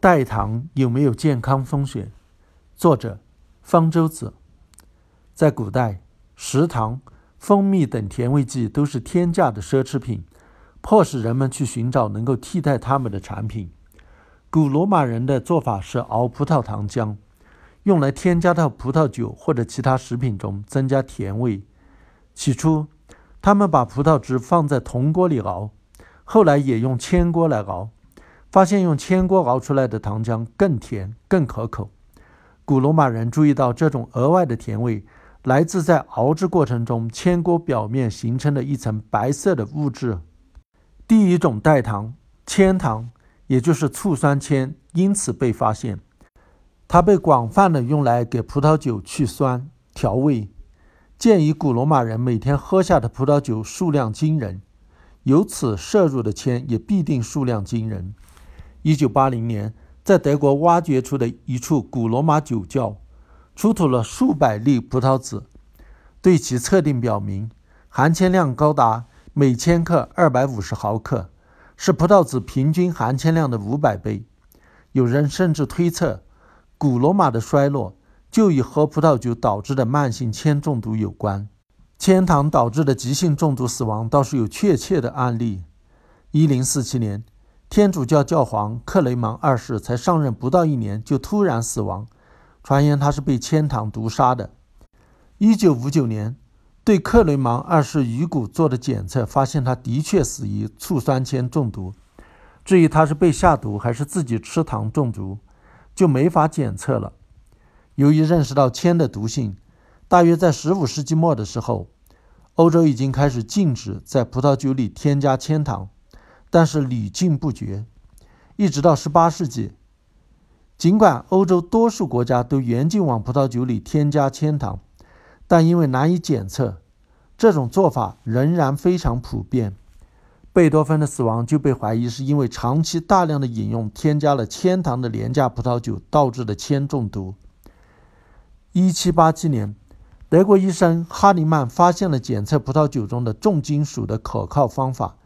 代糖有没有健康风险？作者：方舟子。在古代，食糖、蜂蜜等甜味剂都是天价的奢侈品，迫使人们去寻找能够替代它们的产品。古罗马人的做法是熬葡萄糖浆，用来添加到葡萄酒或者其他食品中，增加甜味。起初，他们把葡萄汁放在铜锅里熬，后来也用铅锅来熬，发现用铅锅熬出来的糖浆更甜、更可口。古罗马人注意到这种额外的甜味。来自在熬制过程中铅锅表面形成的一层白色的物质。第一种代糖铅糖，也就是醋酸铅，因此被发现。它被广泛的用来给葡萄酒去酸调味。鉴于古罗马人每天喝下的葡萄酒数量惊人，由此摄入的铅也必定数量惊人。一九八零年，在德国挖掘出的一处古罗马酒窖。出土了数百粒葡萄籽，对其测定表明，含铅量高达每千克二百五十毫克，是葡萄籽平均含铅量的五百倍。有人甚至推测，古罗马的衰落就与喝葡萄酒导致的慢性铅中毒有关。铅糖导致的急性中毒死亡倒是有确切的案例。一零四七年，天主教教皇克雷芒二世才上任不到一年，就突然死亡。传言他是被铅糖毒杀的。一九五九年，对克雷芒二世鱼骨做的检测，发现他的确死于醋酸铅中毒。至于他是被下毒还是自己吃糖中毒，就没法检测了。由于认识到铅的毒性，大约在十五世纪末的时候，欧洲已经开始禁止在葡萄酒里添加铅糖，但是屡禁不绝，一直到十八世纪。尽管欧洲多数国家都严禁往葡萄酒里添加铅糖，但因为难以检测，这种做法仍然非常普遍。贝多芬的死亡就被怀疑是因为长期大量的饮用添加了铅糖的廉价葡萄酒导致的铅中毒。1787年，德国医生哈尼曼发现了检测葡萄酒中的重金属的可靠方法，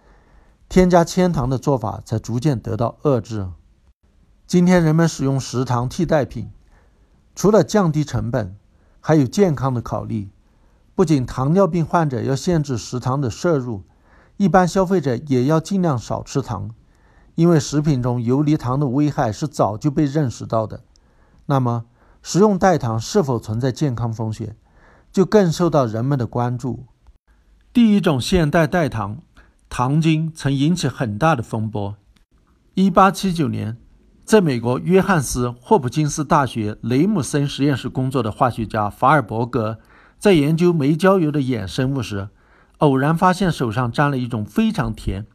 添加铅糖的做法才逐渐得到遏制。今天人们使用食糖替代品，除了降低成本，还有健康的考虑。不仅糖尿病患者要限制食糖的摄入，一般消费者也要尽量少吃糖，因为食品中游离糖的危害是早就被认识到的。那么，食用代糖是否存在健康风险，就更受到人们的关注。第一种现代代糖糖精曾引起很大的风波。一八七九年。在美国约翰斯霍普金斯大学雷姆森实验室工作的化学家法尔伯格，在研究煤焦油的衍生物时，偶然发现手上沾了一种非常甜、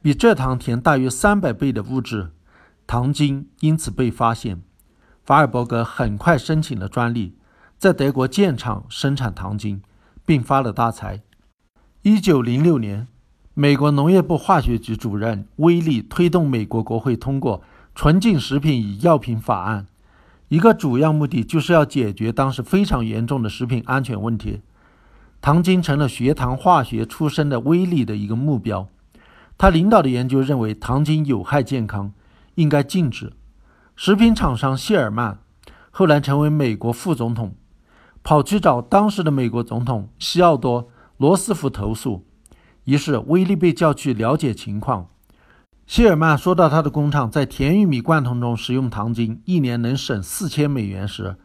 比蔗糖甜大约三百倍的物质——糖精，因此被发现。法尔伯格很快申请了专利，在德国建厂生产糖精，并发了大财。一九零六年，美国农业部化学局主任威利推动美国国会通过。纯净食品与药品法案，一个主要目的就是要解决当时非常严重的食品安全问题。糖精成了学堂化学出身的威力的一个目标。他领导的研究认为糖精有害健康，应该禁止。食品厂商谢尔曼后来成为美国副总统，跑去找当时的美国总统西奥多·罗斯福投诉，于是威利被叫去了解情况。谢尔曼说到他的工厂在甜玉米罐头中使用糖精，一年能省四千美元时，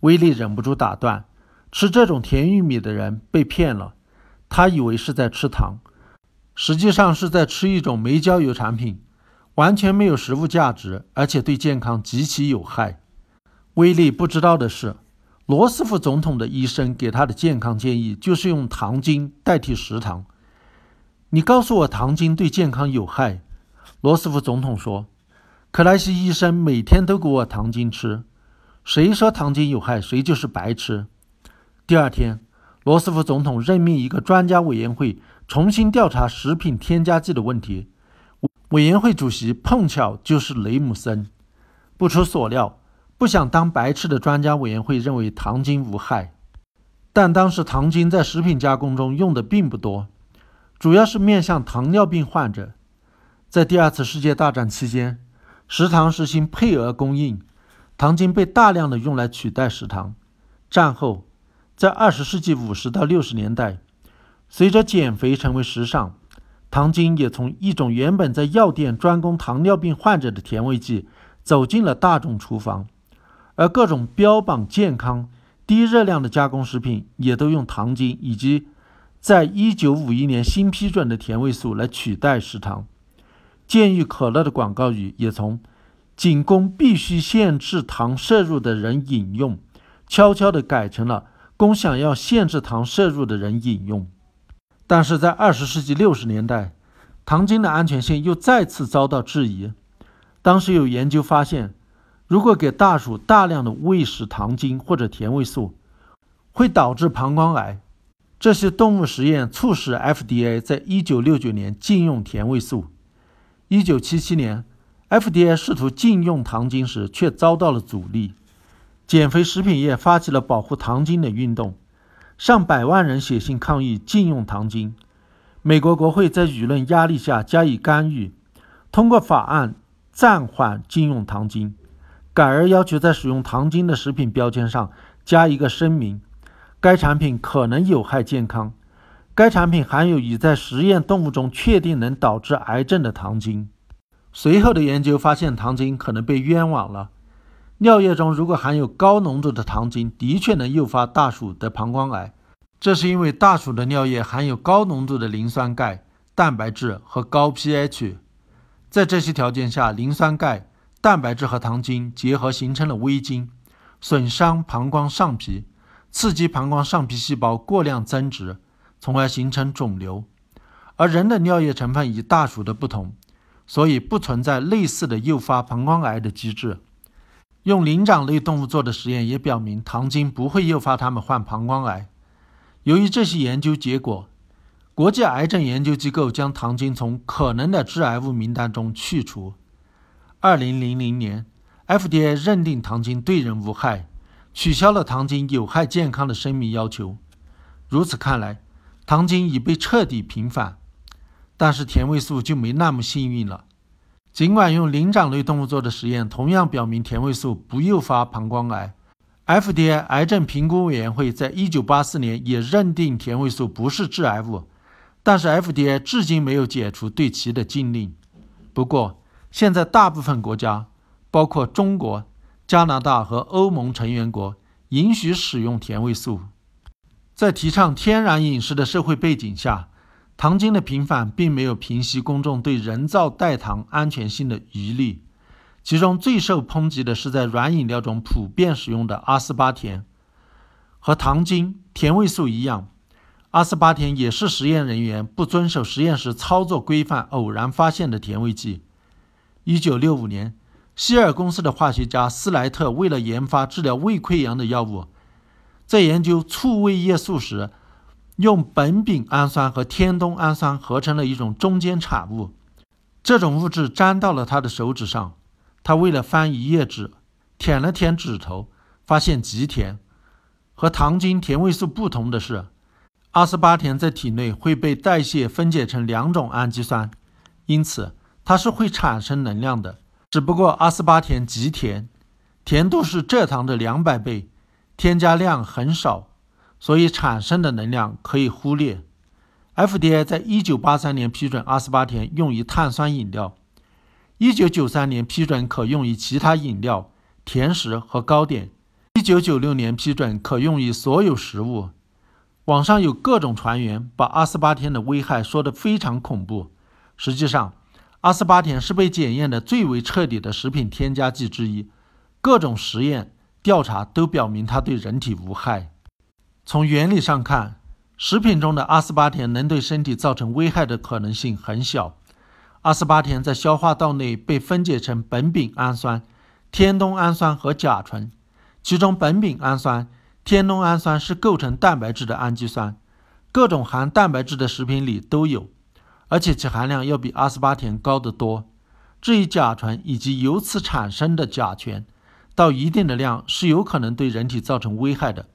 威利忍不住打断：“吃这种甜玉米的人被骗了，他以为是在吃糖，实际上是在吃一种煤焦油产品，完全没有食物价值，而且对健康极其有害。”威利不知道的是，罗斯福总统的医生给他的健康建议就是用糖精代替食糖。你告诉我糖精对健康有害？罗斯福总统说：“克莱西医生每天都给我糖精吃，谁说糖精有害，谁就是白痴。”第二天，罗斯福总统任命一个专家委员会重新调查食品添加剂的问题。委员会主席碰巧就是雷姆森。不出所料，不想当白痴的专家委员会认为糖精无害，但当时糖精在食品加工中用的并不多，主要是面向糖尿病患者。在第二次世界大战期间，食糖实行配额供应，糖精被大量的用来取代食糖。战后，在二十世纪五十到六十年代，随着减肥成为时尚，糖精也从一种原本在药店专供糖尿病患者的甜味剂，走进了大众厨房。而各种标榜健康、低热量的加工食品，也都用糖精以及在一九五一年新批准的甜味素来取代食糖。健裕可乐的广告语也从“仅供必须限制糖摄入的人饮用”，悄悄地改成了“供想要限制糖摄入的人饮用”。但是在二十世纪六十年代，糖精的安全性又再次遭到质疑。当时有研究发现。如果给大鼠大量的喂食糖精或者甜味素，会导致膀胱癌。这些动物实验促使 FDA 在1969年禁用甜味素。1977年，FDA 试图禁用糖精时，却遭到了阻力。减肥食品业发起了保护糖精的运动，上百万人写信抗议禁用糖精。美国国会在舆论压力下加以干预，通过法案暂缓禁用糖精。改而要求在使用糖精的食品标签上加一个声明：该产品可能有害健康，该产品含有已在实验动物中确定能导致癌症的糖精。随后的研究发现，糖精可能被冤枉了。尿液中如果含有高浓度的糖精，的确能诱发大鼠的膀胱癌。这是因为大鼠的尿液含有高浓度的磷酸钙、蛋白质和高 pH，在这些条件下，磷酸钙。蛋白质和糖精结合形成了微晶，损伤膀胱上皮，刺激膀胱上皮细胞过量增殖，从而形成肿瘤。而人的尿液成分与大鼠的不同，所以不存在类似的诱发膀胱癌的机制。用灵长类动物做的实验也表明，糖精不会诱发它们患膀胱癌。由于这些研究结果，国际癌症研究机构将糖精从可能的致癌物名单中去除。二零零零年，FDA 认定糖精对人无害，取消了糖精有害健康的声明要求。如此看来，糖精已被彻底平反。但是甜味素就没那么幸运了。尽管用灵长类动物做的实验同样表明甜味素不诱发膀胱癌，FDA 癌症评估委员会在一九八四年也认定甜味素不是致癌物，但是 FDA 至今没有解除对其的禁令。不过，现在，大部分国家，包括中国、加拿大和欧盟成员国，允许使用甜味素。在提倡天然饮食的社会背景下，糖精的平反并没有平息公众对人造代糖安全性的疑虑。其中最受抨击的是在软饮料中普遍使用的阿斯巴甜。和糖精、甜味素一样，阿斯巴甜也是实验人员不遵守实验室操作规范偶然发现的甜味剂。一九六五年，希尔公司的化学家斯莱特为了研发治疗胃溃疡的药物，在研究促胃液素时，用苯丙氨酸和天冬氨酸合成了一种中间产物。这种物质粘到了他的手指上，他为了翻一页纸，舔了舔指头，发现极甜。和糖精、甜味素不同的是，阿斯巴甜在体内会被代谢分解成两种氨基酸，因此。它是会产生能量的，只不过阿斯巴甜极甜，甜度是蔗糖的两百倍，添加量很少，所以产生的能量可以忽略。FDA 在一九八三年批准阿斯巴甜用于碳酸饮料，一九九三年批准可用于其他饮料、甜食和糕点，一九九六年批准可用于所有食物。网上有各种传言，把阿斯巴甜的危害说得非常恐怖，实际上。阿斯巴甜是被检验的最为彻底的食品添加剂之一，各种实验调查都表明它对人体无害。从原理上看，食品中的阿斯巴甜能对身体造成危害的可能性很小。阿斯巴甜在消化道内被分解成苯丙氨酸、天冬氨酸和甲醇，其中苯丙氨酸、天冬氨酸是构成蛋白质的氨基酸，各种含蛋白质的食品里都有。而且其含量要比阿斯巴甜高得多。至于甲醇以及由此产生的甲醛，到一定的量是有可能对人体造成危害的。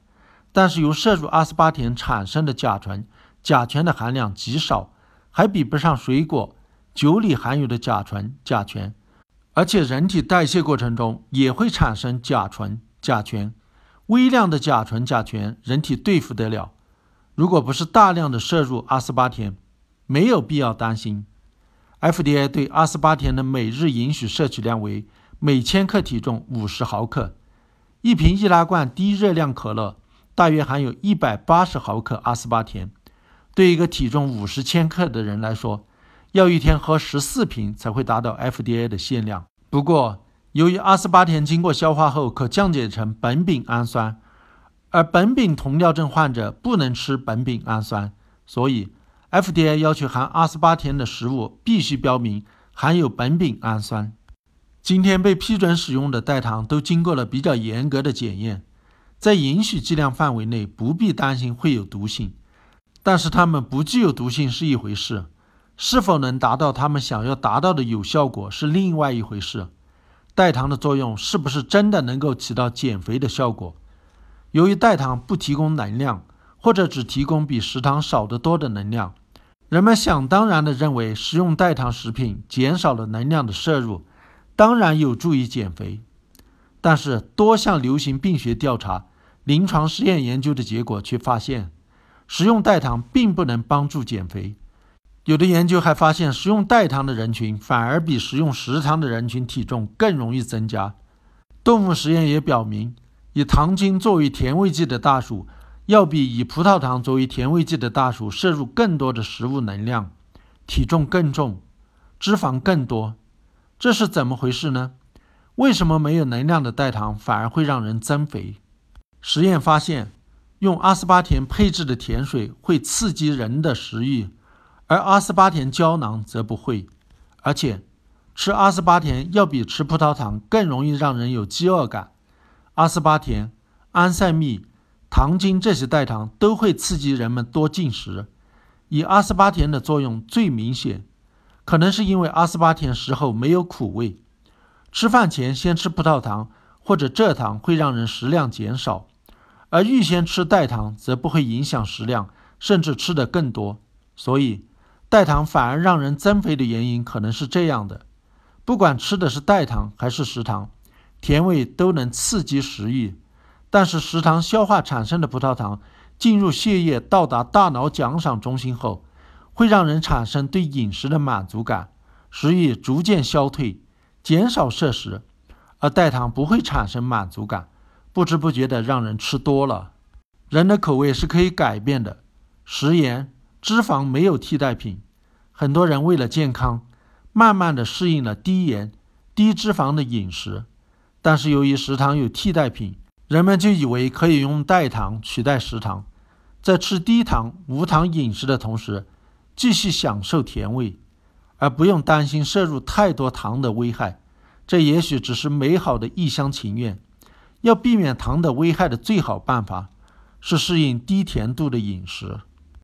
但是由摄入阿斯巴甜产生的甲醇、甲醛的含量极少，还比不上水果、酒里含有的甲醇、甲醛。而且人体代谢过程中也会产生甲醇、甲醛，微量的甲醇、甲醛，人体对付得了。如果不是大量的摄入阿斯巴甜，没有必要担心。FDA 对阿斯巴甜的每日允许摄取量为每千克体重五十毫克。一瓶易拉罐低热量可乐大约含有一百八十毫克阿斯巴甜。对一个体重五十千克的人来说，要一天喝十四瓶才会达到 FDA 的限量。不过，由于阿斯巴甜经过消化后可降解成苯丙氨酸，而苯丙酮尿症患者不能吃苯丙氨酸，所以。FDA 要求含阿斯巴甜的食物必须标明含有苯丙氨酸。今天被批准使用的代糖都经过了比较严格的检验，在允许剂量范围内，不必担心会有毒性。但是它们不具有毒性是一回事，是否能达到他们想要达到的有效果是另外一回事。代糖的作用是不是真的能够起到减肥的效果？由于代糖不提供能量，或者只提供比食糖少得多的能量。人们想当然地认为，食用代糖食品减少了能量的摄入，当然有助于减肥。但是，多项流行病学调查、临床实验研究的结果却发现，食用代糖并不能帮助减肥。有的研究还发现，食用代糖的人群反而比食用食糖的人群体重更容易增加。动物实验也表明，以糖精作为甜味剂的大鼠。要比以葡萄糖作为甜味剂的大鼠摄入更多的食物能量，体重更重，脂肪更多，这是怎么回事呢？为什么没有能量的代糖反而会让人增肥？实验发现，用阿斯巴甜配制的甜水会刺激人的食欲，而阿斯巴甜胶囊则不会。而且，吃阿斯巴甜要比吃葡萄糖更容易让人有饥饿感。阿斯巴甜、安赛蜜。糖精这些代糖都会刺激人们多进食，以阿斯巴甜的作用最明显，可能是因为阿斯巴甜食后没有苦味。吃饭前先吃葡萄糖或者蔗糖会让人食量减少，而预先吃代糖则不会影响食量，甚至吃得更多。所以，代糖反而让人增肥的原因可能是这样的：不管吃的是代糖还是食糖，甜味都能刺激食欲。但是食糖消化产生的葡萄糖进入血液，到达大脑奖赏中心后，会让人产生对饮食的满足感，食欲逐渐消退，减少摄食；而代糖不会产生满足感，不知不觉的让人吃多了。人的口味是可以改变的，食盐、脂肪没有替代品。很多人为了健康，慢慢的适应了低盐、低脂肪的饮食，但是由于食糖有替代品。人们就以为可以用代糖取代食糖，在吃低糖、无糖饮食的同时，继续享受甜味，而不用担心摄入太多糖的危害。这也许只是美好的一厢情愿。要避免糖的危害的最好办法，是适应低甜度的饮食。